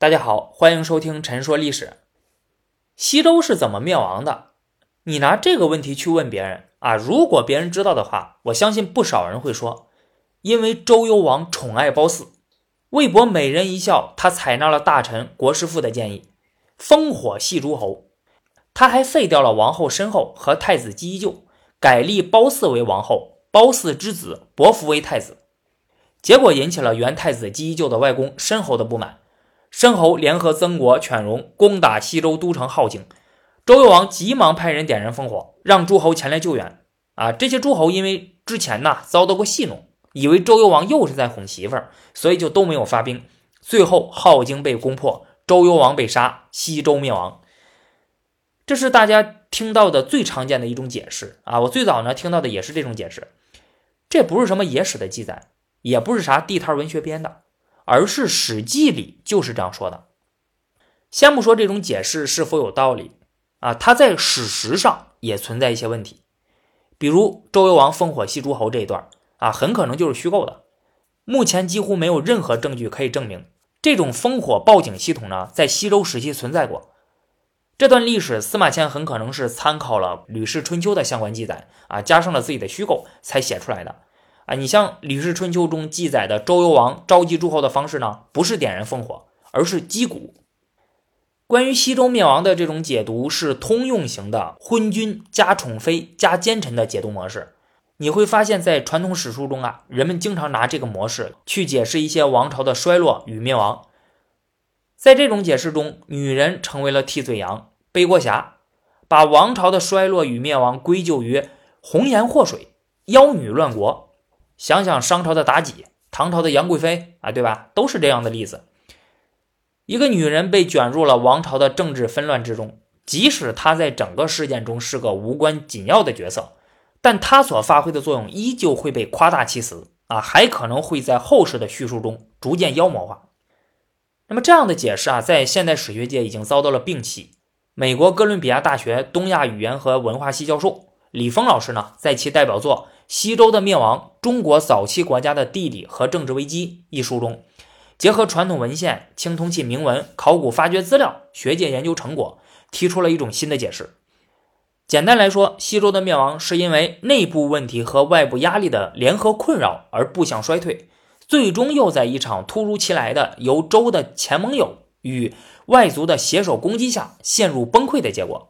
大家好，欢迎收听《陈说历史》。西周是怎么灭亡的？你拿这个问题去问别人啊，如果别人知道的话，我相信不少人会说，因为周幽王宠爱褒姒，为博美人一笑，他采纳了大臣国师父的建议，烽火戏诸侯。他还废掉了王后申后和太子姬依旧，改立褒姒为王后，褒姒之子伯服为太子。结果引起了元太子姬依旧的外公申侯的不满。申侯联合曾国、犬戎攻打西周都城镐京，周幽王急忙派人点燃烽火，让诸侯前来救援。啊，这些诸侯因为之前呢遭到过戏弄，以为周幽王又是在哄媳妇儿，所以就都没有发兵。最后镐京被攻破，周幽王被杀，西周灭亡。这是大家听到的最常见的一种解释啊！我最早呢听到的也是这种解释，这不是什么野史的记载，也不是啥地摊文学编的。而是《史记》里就是这样说的。先不说这种解释是否有道理啊，它在史实上也存在一些问题。比如周幽王烽火戏诸侯这一段啊，很可能就是虚构的。目前几乎没有任何证据可以证明这种烽火报警系统呢在西周时期存在过。这段历史，司马迁很可能是参考了《吕氏春秋》的相关记载啊，加上了自己的虚构才写出来的。啊，你像《吕氏春秋》中记载的周幽王召集诸侯的方式呢，不是点燃烽火，而是击鼓。关于西周灭亡的这种解读是通用型的昏君加宠妃加奸臣的解读模式。你会发现在传统史书中啊，人们经常拿这个模式去解释一些王朝的衰落与灭亡。在这种解释中，女人成为了替罪羊、背锅侠，把王朝的衰落与灭亡归咎于红颜祸水、妖女乱国。想想商朝的妲己，唐朝的杨贵妃啊，对吧？都是这样的例子。一个女人被卷入了王朝的政治纷乱之中，即使她在整个事件中是个无关紧要的角色，但她所发挥的作用依旧会被夸大其词啊，还可能会在后世的叙述中逐渐妖魔化。那么这样的解释啊，在现代史学界已经遭到了摒弃。美国哥伦比亚大学东亚语言和文化系教授李峰老师呢，在其代表作。《西周的灭亡：中国早期国家的地理和政治危机》一书中，结合传统文献、青铜器铭文、考古发掘资料、学界研究成果，提出了一种新的解释。简单来说，西周的灭亡是因为内部问题和外部压力的联合困扰而不想衰退，最终又在一场突如其来的由周的前盟友与外族的携手攻击下陷入崩溃的结果。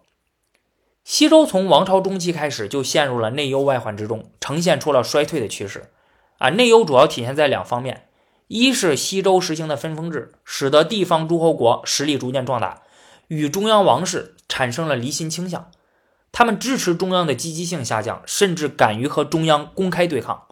西周从王朝中期开始就陷入了内忧外患之中，呈现出了衰退的趋势。啊，内忧主要体现在两方面：一是西周实行的分封制，使得地方诸侯国实力逐渐壮大，与中央王室产生了离心倾向，他们支持中央的积极性下降，甚至敢于和中央公开对抗；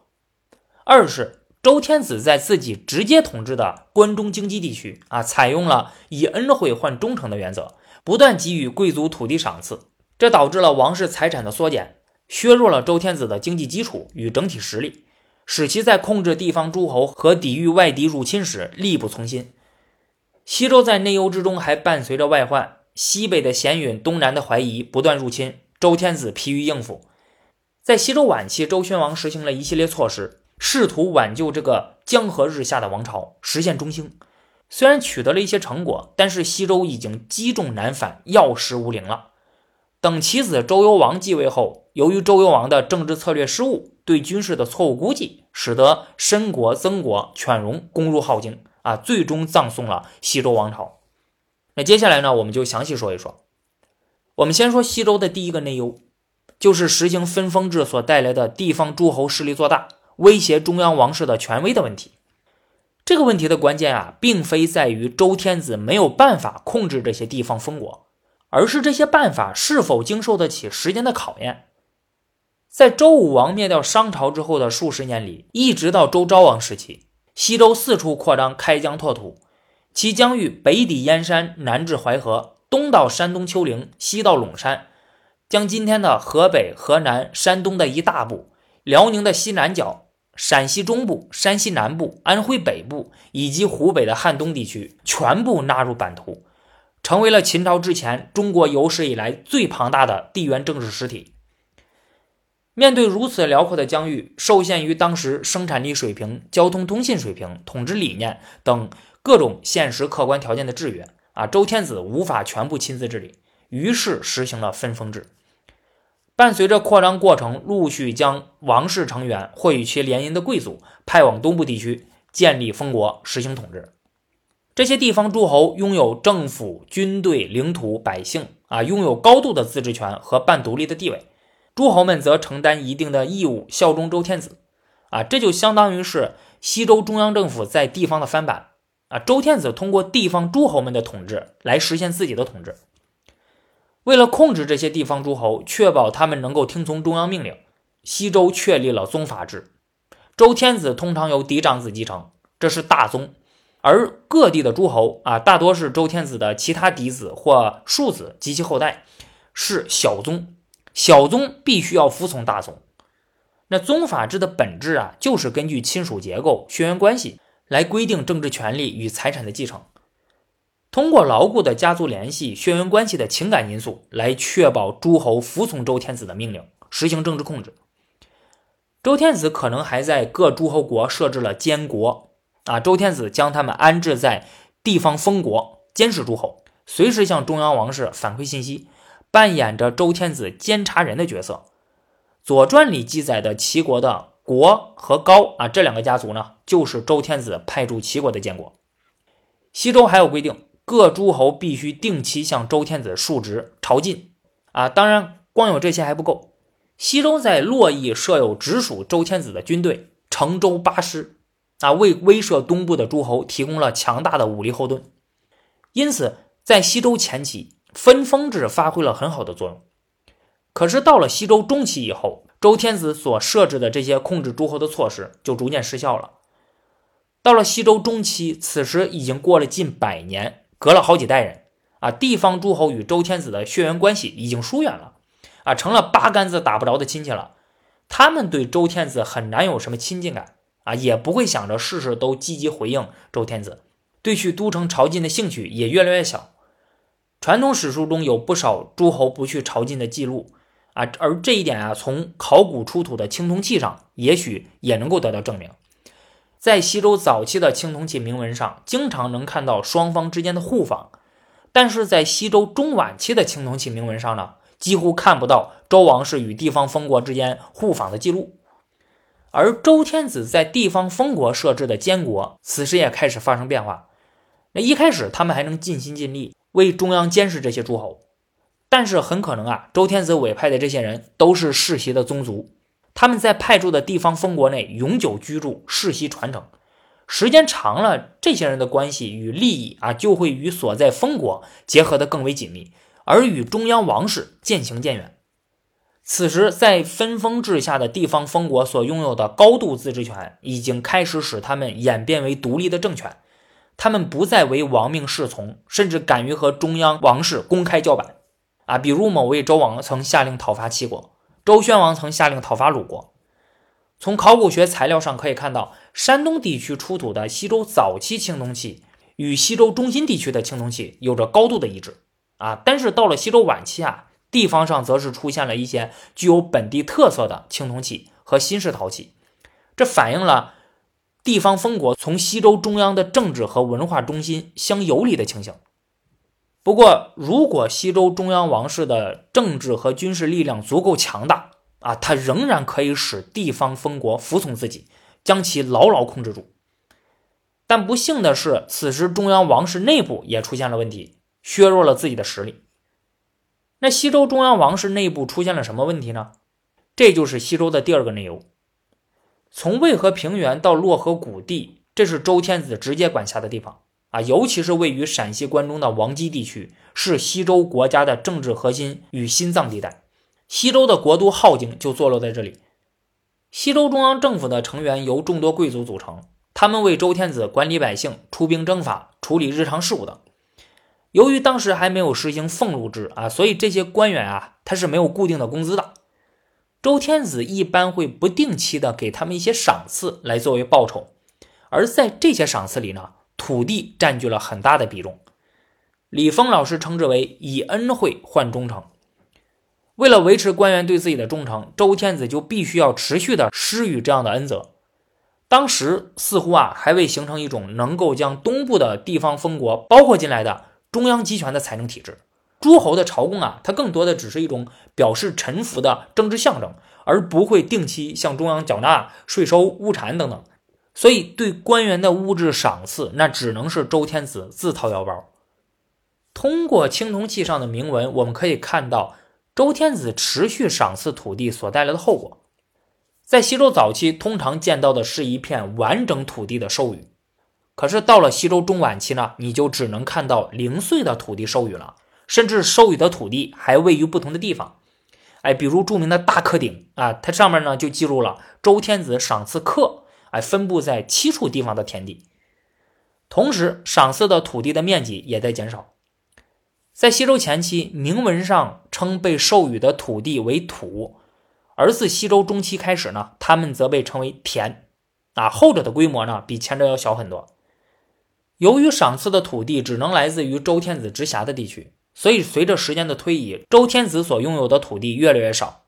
二是周天子在自己直接统治的关中京畿地区，啊，采用了以恩惠换忠诚的原则，不断给予贵族土地赏赐。这导致了王室财产的缩减，削弱了周天子的经济基础与整体实力，使其在控制地方诸侯和抵御外敌入侵时力不从心。西周在内忧之中还伴随着外患，西北的咸允、东南的怀疑不断入侵，周天子疲于应付。在西周晚期，周宣王实行了一系列措施，试图挽救这个江河日下的王朝，实现中兴。虽然取得了一些成果，但是西周已经积重难返，药石无灵了。等其子周幽王继位后，由于周幽王的政治策略失误，对军事的错误估计，使得申国、曾国、犬戎攻入镐京，啊，最终葬送了西周王朝。那接下来呢，我们就详细说一说。我们先说西周的第一个内忧，就是实行分封制所带来的地方诸侯势力做大，威胁中央王室的权威的问题。这个问题的关键啊，并非在于周天子没有办法控制这些地方封国。而是这些办法是否经受得起时间的考验？在周武王灭掉商朝之后的数十年里，一直到周昭王时期，西周四处扩张，开疆拓土，其疆域北抵燕山，南至淮河，东到山东丘陵，西到陇山，将今天的河北、河南、山东的一大部、辽宁的西南角、陕西中部、山西南部、安徽北部以及湖北的汉东地区全部纳入版图。成为了秦朝之前中国有史以来最庞大的地缘政治实体。面对如此辽阔的疆域，受限于当时生产力水平、交通通信水平、统治理念等各种现实客观条件的制约啊，周天子无法全部亲自治理，于是实行了分封制。伴随着扩张过程，陆续将王室成员或与其联姻的贵族派往东部地区，建立封国，实行统治。这些地方诸侯拥有政府、军队、领土、百姓啊，拥有高度的自治权和半独立的地位。诸侯们则承担一定的义务，效忠周天子。啊，这就相当于是西周中央政府在地方的翻版。啊，周天子通过地方诸侯们的统治来实现自己的统治。为了控制这些地方诸侯，确保他们能够听从中央命令，西周确立了宗法制。周天子通常由嫡长子继承，这是大宗。而各地的诸侯啊，大多是周天子的其他嫡子或庶子及其后代，是小宗。小宗必须要服从大宗。那宗法制的本质啊，就是根据亲属结构、血缘关系来规定政治权利与财产的继承，通过牢固的家族联系、血缘关系的情感因素来确保诸侯服从周天子的命令，实行政治控制。周天子可能还在各诸侯国设置了监国。啊，周天子将他们安置在地方封国，监视诸侯，随时向中央王室反馈信息，扮演着周天子监察人的角色。《左传》里记载的齐国的国和高啊，这两个家族呢，就是周天子派驻齐国的监国。西周还有规定，各诸侯必须定期向周天子述职朝觐。啊，当然，光有这些还不够。西周在洛邑设有直属周天子的军队，成周八师。啊，为威慑东部的诸侯提供了强大的武力后盾，因此在西周前期，分封制发挥了很好的作用。可是到了西周中期以后，周天子所设置的这些控制诸侯的措施就逐渐失效了。到了西周中期，此时已经过了近百年，隔了好几代人啊，地方诸侯与周天子的血缘关系已经疏远了，啊，成了八竿子打不着的亲戚了。他们对周天子很难有什么亲近感。啊，也不会想着事事都积极回应周天子，对去都城朝觐的兴趣也越来越小。传统史书中有不少诸侯不去朝觐的记录啊，而这一点啊，从考古出土的青铜器上也许也能够得到证明。在西周早期的青铜器铭文上，经常能看到双方之间的互访，但是在西周中晚期的青铜器铭文上呢，几乎看不到周王室与地方封国之间互访的记录。而周天子在地方封国设置的监国，此时也开始发生变化。那一开始他们还能尽心尽力为中央监视这些诸侯，但是很可能啊，周天子委派的这些人都是世袭的宗族，他们在派驻的地方封国内永久居住，世袭传承，时间长了，这些人的关系与利益啊，就会与所在封国结合的更为紧密，而与中央王室渐行渐远。此时，在分封制下的地方封国所拥有的高度自治权，已经开始使他们演变为独立的政权。他们不再为王命侍从，甚至敢于和中央王室公开叫板。啊，比如某位周王曾下令讨伐齐国，周宣王曾下令讨伐鲁国。从考古学材料上可以看到，山东地区出土的西周早期青铜器与西周中心地区的青铜器有着高度的一致。啊，但是到了西周晚期啊。地方上则是出现了一些具有本地特色的青铜器和新式陶器，这反映了地方封国从西周中央的政治和文化中心相游离的情形。不过，如果西周中央王室的政治和军事力量足够强大啊，它仍然可以使地方封国服从自己，将其牢牢控制住。但不幸的是，此时中央王室内部也出现了问题，削弱了自己的实力。那西周中央王室内部出现了什么问题呢？这就是西周的第二个内忧。从渭河平原到洛河谷地，这是周天子直接管辖的地方啊，尤其是位于陕西关中的王畿地区，是西周国家的政治核心与心脏地带。西周的国都镐京就坐落在这里。西周中央政府的成员由众多贵族组成，他们为周天子管理百姓、出兵征伐、处理日常事务等。由于当时还没有实行俸禄制啊，所以这些官员啊，他是没有固定的工资的。周天子一般会不定期的给他们一些赏赐来作为报酬，而在这些赏赐里呢，土地占据了很大的比重。李峰老师称之为以恩惠换忠诚。为了维持官员对自己的忠诚，周天子就必须要持续的施予这样的恩泽。当时似乎啊还未形成一种能够将东部的地方封国包括进来的中央集权的财政体制。诸侯的朝贡啊，它更多的只是一种表示臣服的政治象征，而不会定期向中央缴纳税收、物产等等。所以，对官员的物质赏赐，那只能是周天子自掏腰包。通过青铜器上的铭文，我们可以看到周天子持续赏赐土地所带来的后果。在西周早期，通常见到的是一片完整土地的授予，可是到了西周中晚期呢，你就只能看到零碎的土地授予了。甚至授予的土地还位于不同的地方，哎，比如著名的大克鼎啊，它上面呢就记录了周天子赏赐克，哎，分布在七处地方的田地，同时赏赐的土地的面积也在减少。在西周前期，铭文上称被授予的土地为土，而自西周中期开始呢，他们则被称为田，啊，后者的规模呢比前者要小很多。由于赏赐的土地只能来自于周天子直辖的地区。所以，随着时间的推移，周天子所拥有的土地越来越少。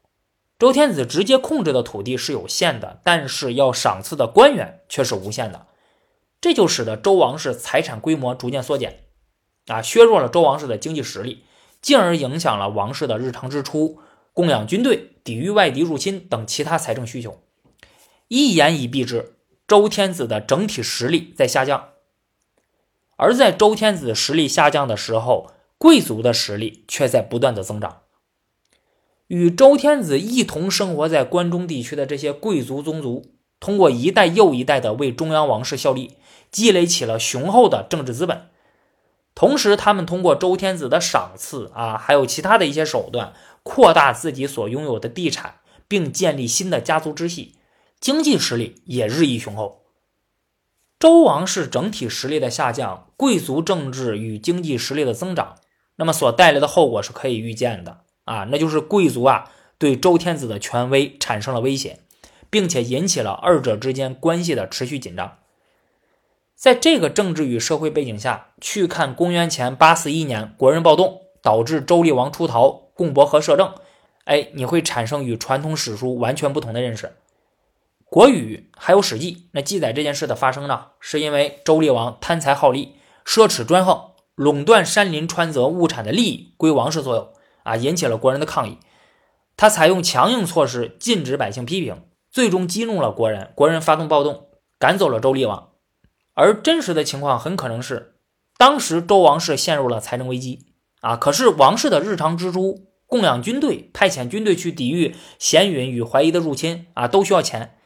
周天子直接控制的土地是有限的，但是要赏赐的官员却是无限的。这就使得周王室财产规模逐渐缩减，啊，削弱了周王室的经济实力，进而影响了王室的日常支出、供养军队、抵御外敌入侵等其他财政需求。一言以蔽之，周天子的整体实力在下降。而在周天子实力下降的时候，贵族的实力却在不断的增长。与周天子一同生活在关中地区的这些贵族宗族，通过一代又一代的为中央王室效力，积累起了雄厚的政治资本。同时，他们通过周天子的赏赐啊，还有其他的一些手段，扩大自己所拥有的地产，并建立新的家族支系，经济实力也日益雄厚。周王室整体实力的下降，贵族政治与经济实力的增长。那么所带来的后果是可以预见的啊，那就是贵族啊对周天子的权威产生了威胁，并且引起了二者之间关系的持续紧张。在这个政治与社会背景下去看公元前八四一年国人暴动导致周厉王出逃，共伯和摄政，哎，你会产生与传统史书完全不同的认识。《国语》还有《史记》那记载这件事的发生呢，是因为周厉王贪财好利，奢侈专横。垄断山林川泽物产的利益归王室所有啊，引起了国人的抗议。他采用强硬措施禁止百姓批评，最终激怒了国人，国人发动暴动，赶走了周厉王。而真实的情况很可能是，当时周王室陷入了财政危机啊，可是王室的日常支出、供养军队、派遣军队去抵御咸允与怀疑的入侵啊，都需要钱，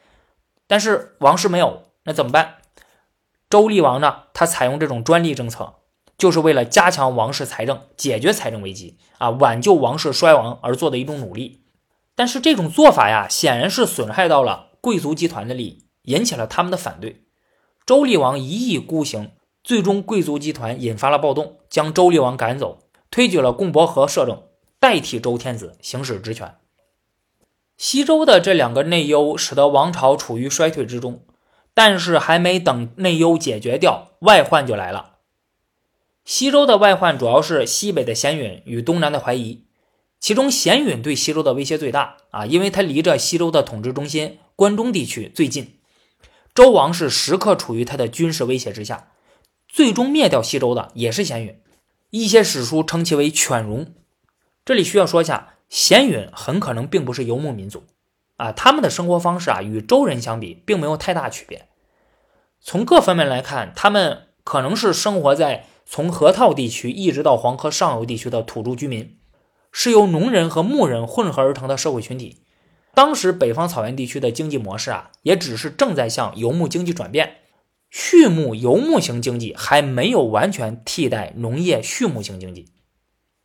但是王室没有，那怎么办？周厉王呢？他采用这种专利政策。就是为了加强王室财政、解决财政危机啊，挽救王室衰亡而做的一种努力。但是这种做法呀，显然是损害到了贵族集团的利益，引起了他们的反对。周厉王一意孤行，最终贵族集团引发了暴动，将周厉王赶走，推举了共伯和摄政，代替周天子行使职权。西周的这两个内忧，使得王朝处于衰退之中。但是还没等内忧解决掉，外患就来了。西周的外患主要是西北的咸允与东南的怀疑，其中咸允对西周的威胁最大啊，因为它离着西周的统治中心关中地区最近，周王室时刻处于他的军事威胁之下，最终灭掉西周的也是咸允，一些史书称其为犬戎。这里需要说一下，咸允很可能并不是游牧民族啊，他们的生活方式啊与周人相比并没有太大区别，从各方面来看，他们可能是生活在。从河套地区一直到黄河上游地区的土著居民，是由农人和牧人混合而成的社会群体。当时北方草原地区的经济模式啊，也只是正在向游牧经济转变，畜牧游牧型经济还没有完全替代农业畜牧型经济。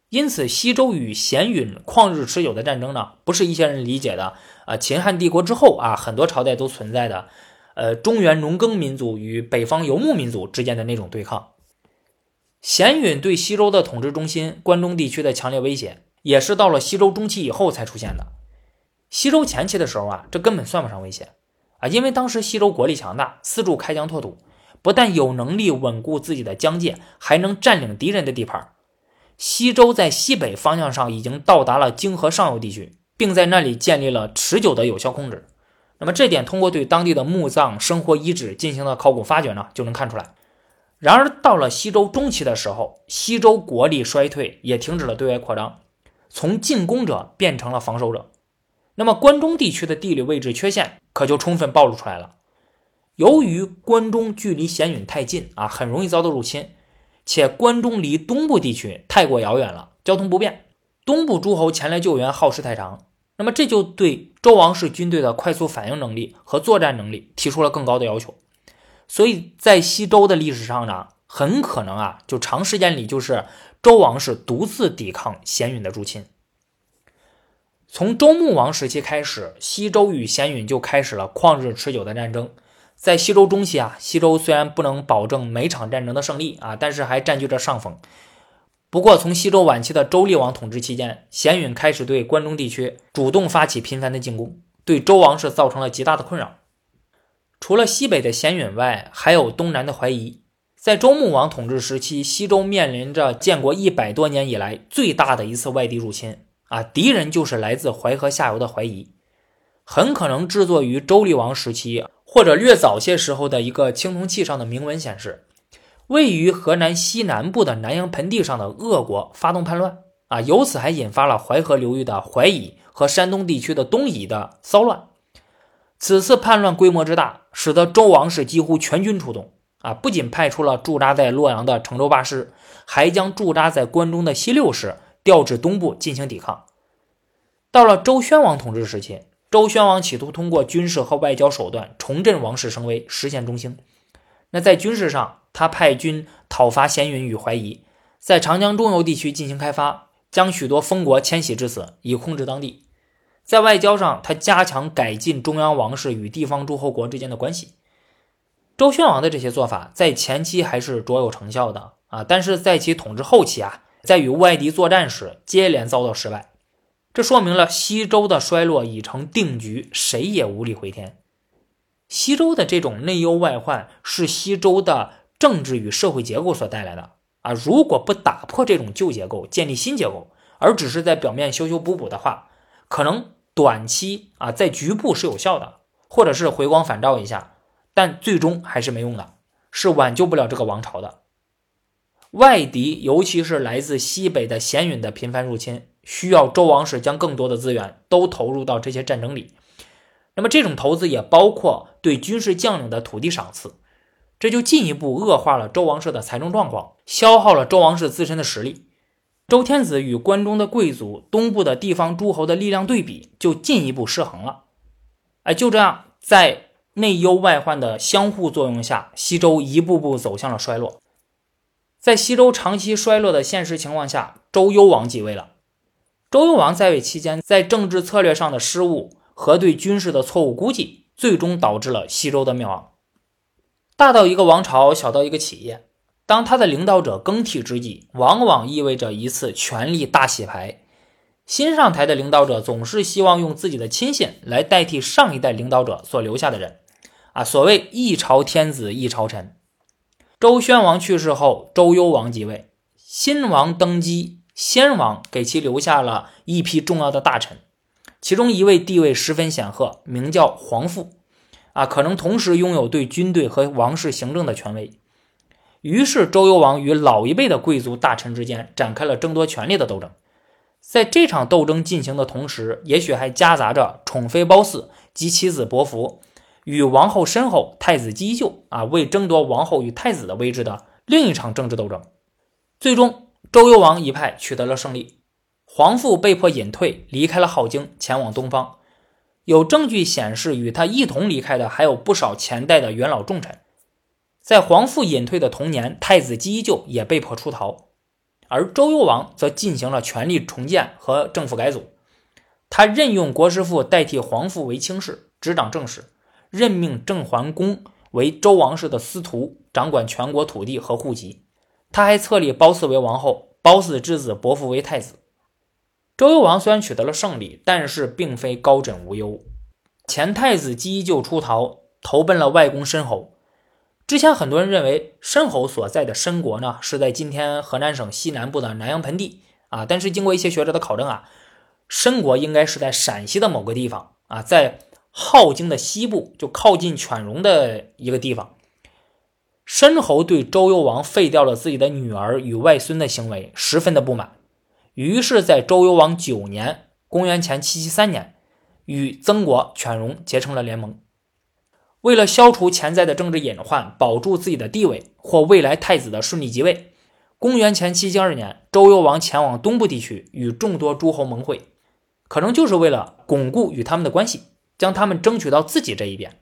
因此，西周与咸允旷日持久的战争呢，不是一些人理解的啊，秦汉帝国之后啊，很多朝代都存在的，呃，中原农耕民族与北方游牧民族之间的那种对抗。咸允对西周的统治中心关中地区的强烈威胁，也是到了西周中期以后才出现的。西周前期的时候啊，这根本算不上威胁啊，因为当时西周国力强大，四处开疆拓土，不但有能力稳固自己的疆界，还能占领敌人的地盘。西周在西北方向上已经到达了泾河上游地区，并在那里建立了持久的有效控制。那么这点通过对当地的墓葬、生活遗址进行的考古发掘呢，就能看出来。然而到了西周中期的时候，西周国力衰退，也停止了对外扩张，从进攻者变成了防守者。那么关中地区的地理位置缺陷可就充分暴露出来了。由于关中距离咸允太近啊，很容易遭到入侵，且关中离东部地区太过遥远了，交通不便，东部诸侯前来救援耗时太长。那么这就对周王室军队的快速反应能力和作战能力提出了更高的要求。所以在西周的历史上呢，很可能啊，就长时间里就是周王室独自抵抗咸允的入侵。从周穆王时期开始，西周与咸允就开始了旷日持久的战争。在西周中期啊，西周虽然不能保证每场战争的胜利啊，但是还占据着上风。不过，从西周晚期的周厉王统治期间，咸允开始对关中地区主动发起频繁的进攻，对周王室造成了极大的困扰。除了西北的咸允外，还有东南的怀疑。在周穆王统治时期，西周面临着建国一百多年以来最大的一次外敌入侵。啊，敌人就是来自淮河下游的怀疑，很可能制作于周厉王时期或者略早些时候的一个青铜器上的铭文显示，位于河南西南部的南阳盆地上的鄂国发动叛乱啊，由此还引发了淮河流域的淮夷和山东地区的东夷的骚乱。此次叛乱规模之大，使得周王室几乎全军出动啊，不仅派出了驻扎在洛阳的成州八师，还将驻扎在关中的西六师。调至东部进行抵抗。到了周宣王统治时期，周宣王企图通过军事和外交手段重振王室声威，实现中兴。那在军事上，他派军讨伐咸云与怀疑，在长江中游地区进行开发，将许多封国迁徙至此，以控制当地。在外交上，他加强改进中央王室与地方诸侯国之间的关系。周宣王的这些做法在前期还是卓有成效的啊，但是在其统治后期啊。在与外敌作战时，接连遭到失败，这说明了西周的衰落已成定局，谁也无力回天。西周的这种内忧外患是西周的政治与社会结构所带来的啊！如果不打破这种旧结构，建立新结构，而只是在表面修修补补的话，可能短期啊在局部是有效的，或者是回光返照一下，但最终还是没用的，是挽救不了这个王朝的。外敌，尤其是来自西北的咸允的频繁入侵，需要周王室将更多的资源都投入到这些战争里。那么，这种投资也包括对军事将领的土地赏赐，这就进一步恶化了周王室的财政状况，消耗了周王室自身的实力。周天子与关中的贵族、东部的地方诸侯的力量对比就进一步失衡了。哎，就这样，在内忧外患的相互作用下，西周一步步走向了衰落。在西周长期衰落的现实情况下，周幽王继位了。周幽王在位期间，在政治策略上的失误和对军事的错误估计，最终导致了西周的灭亡。大到一个王朝，小到一个企业，当他的领导者更替之际，往往意味着一次权力大洗牌。新上台的领导者总是希望用自己的亲信来代替上一代领导者所留下的人。啊，所谓一朝天子一朝臣。周宣王去世后，周幽王即位。新王登基，先王给其留下了一批重要的大臣，其中一位地位十分显赫，名叫皇父，啊，可能同时拥有对军队和王室行政的权威。于是，周幽王与老一辈的贵族大臣之间展开了争夺权力的斗争。在这场斗争进行的同时，也许还夹杂着宠妃褒姒及其子伯服。与王后身后太子姬就啊，为争夺王后与太子的位置的另一场政治斗争，最终周幽王一派取得了胜利，皇父被迫隐退，离开了镐京，前往东方。有证据显示，与他一同离开的还有不少前代的元老重臣。在皇父隐退的同年，太子姬就也被迫出逃，而周幽王则进行了权力重建和政府改组，他任用国师父代替皇父为卿士，执掌政事。任命郑桓公为周王室的司徒，掌管全国土地和户籍。他还册立褒姒为王后，褒姒之子伯服为太子。周幽王虽然取得了胜利，但是并非高枕无忧。前太子姬就出逃，投奔了外公申侯。之前很多人认为申侯所在的申国呢是在今天河南省西南部的南阳盆地啊，但是经过一些学者的考证啊，申国应该是在陕西的某个地方啊，在。镐京的西部，就靠近犬戎的一个地方。申侯对周幽王废掉了自己的女儿与外孙的行为十分的不满，于是，在周幽王九年（公元前七七三年），与曾国、犬戎结成了联盟。为了消除潜在的政治隐患，保住自己的地位或未来太子的顺利即位，公元前七七二年，周幽王前往东部地区与众多诸侯盟会，可能就是为了巩固与他们的关系，将他们争取到自己这一边。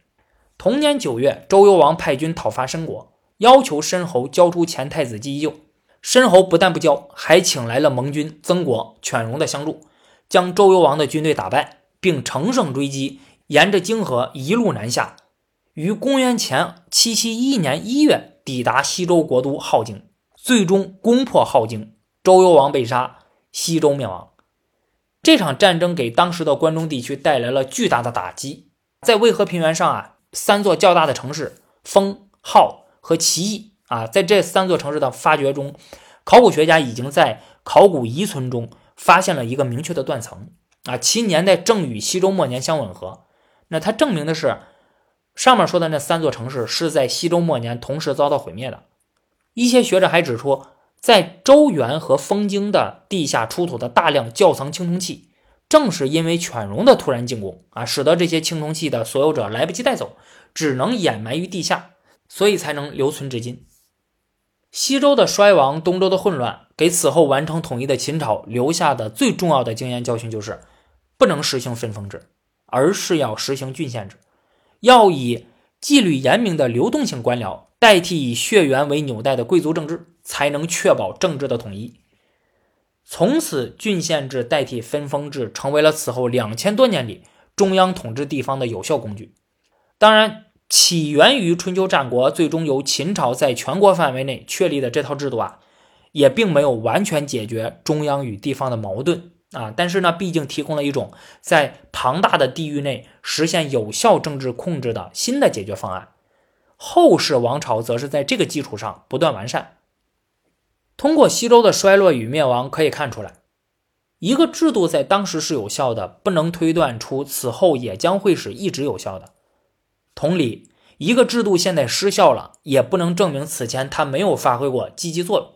同年九月，周幽王派军讨伐申国。要求申侯交出前太子姬就，申侯不但不交，还请来了盟军曾国、犬戎的相助，将周幽王的军队打败，并乘胜追击，沿着泾河一路南下，于公元前七七一年一月抵达西周国都镐京，最终攻破镐京，周幽王被杀，西周灭亡。这场战争给当时的关中地区带来了巨大的打击，在渭河平原上啊，三座较大的城市封号。和奇异啊，在这三座城市的发掘中，考古学家已经在考古遗存中发现了一个明确的断层啊，其年代正与西周末年相吻合。那它证明的是，上面说的那三座城市是在西周末年同时遭到毁灭的。一些学者还指出，在周原和封京的地下出土的大量窖藏青铜器，正是因为犬戎的突然进攻啊，使得这些青铜器的所有者来不及带走，只能掩埋于地下。所以才能留存至今。西周的衰亡，东周的混乱，给此后完成统一的秦朝留下的最重要的经验教训就是：不能实行分封制，而是要实行郡县制，要以纪律严明的流动性官僚代替以血缘为纽带的贵族政治，才能确保政治的统一。从此，郡县制代替分封制，成为了此后两千多年里中央统治地方的有效工具。当然。起源于春秋战国，最终由秦朝在全国范围内确立的这套制度啊，也并没有完全解决中央与地方的矛盾啊。但是呢，毕竟提供了一种在庞大的地域内实现有效政治控制的新的解决方案。后世王朝则是在这个基础上不断完善。通过西周的衰落与灭亡可以看出来，一个制度在当时是有效的，不能推断出此后也将会是一直有效的。同理，一个制度现在失效了，也不能证明此前它没有发挥过积极作用。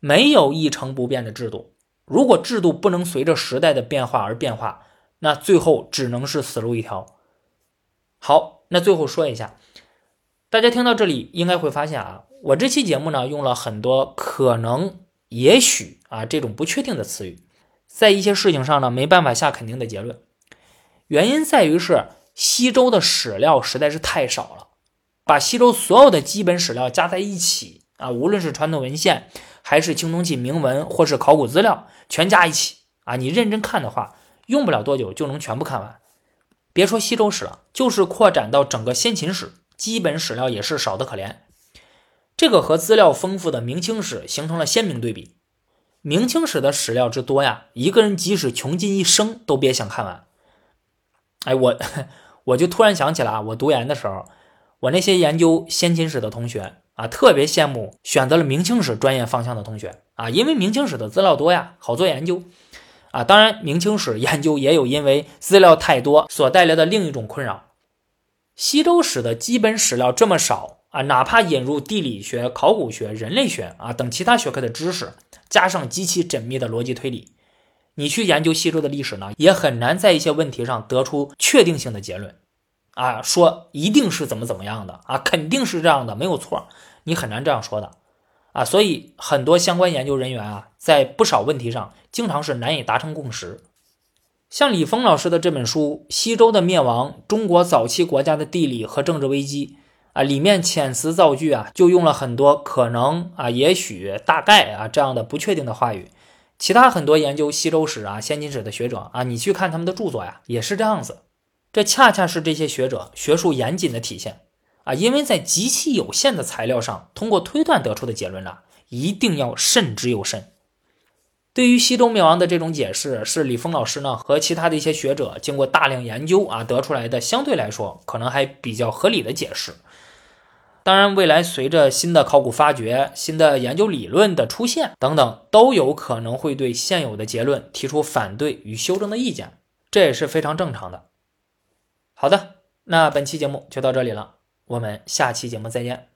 没有一成不变的制度，如果制度不能随着时代的变化而变化，那最后只能是死路一条。好，那最后说一下，大家听到这里应该会发现啊，我这期节目呢用了很多可能、也许啊这种不确定的词语，在一些事情上呢没办法下肯定的结论，原因在于是。西周的史料实在是太少了，把西周所有的基本史料加在一起啊，无论是传统文献，还是青铜器铭文，或是考古资料，全加一起啊，你认真看的话，用不了多久就能全部看完。别说西周史了，就是扩展到整个先秦史，基本史料也是少得可怜。这个和资料丰富的明清史形成了鲜明对比。明清史的史料之多呀，一个人即使穷尽一生都别想看完。哎，我。我就突然想起来啊，我读研的时候，我那些研究先秦史的同学啊，特别羡慕选择了明清史专业方向的同学啊，因为明清史的资料多呀，好做研究啊。当然，明清史研究也有因为资料太多所带来的另一种困扰。西周史的基本史料这么少啊，哪怕引入地理学、考古学、人类学啊等其他学科的知识，加上极其缜密的逻辑推理。你去研究西周的历史呢，也很难在一些问题上得出确定性的结论，啊，说一定是怎么怎么样的啊，肯定是这样的，没有错，你很难这样说的，啊，所以很多相关研究人员啊，在不少问题上经常是难以达成共识。像李峰老师的这本书《西周的灭亡：中国早期国家的地理和政治危机》啊，里面遣词造句啊，就用了很多可能啊、也许、大概啊这样的不确定的话语。其他很多研究西周史啊、先秦史的学者啊，你去看他们的著作呀，也是这样子。这恰恰是这些学者学术严谨的体现啊，因为在极其有限的材料上，通过推断得出的结论啊，一定要慎之又慎。对于西周灭亡的这种解释，是李峰老师呢和其他的一些学者经过大量研究啊得出来的，相对来说可能还比较合理的解释。当然，未来随着新的考古发掘、新的研究理论的出现等等，都有可能会对现有的结论提出反对与修正的意见，这也是非常正常的。好的，那本期节目就到这里了，我们下期节目再见。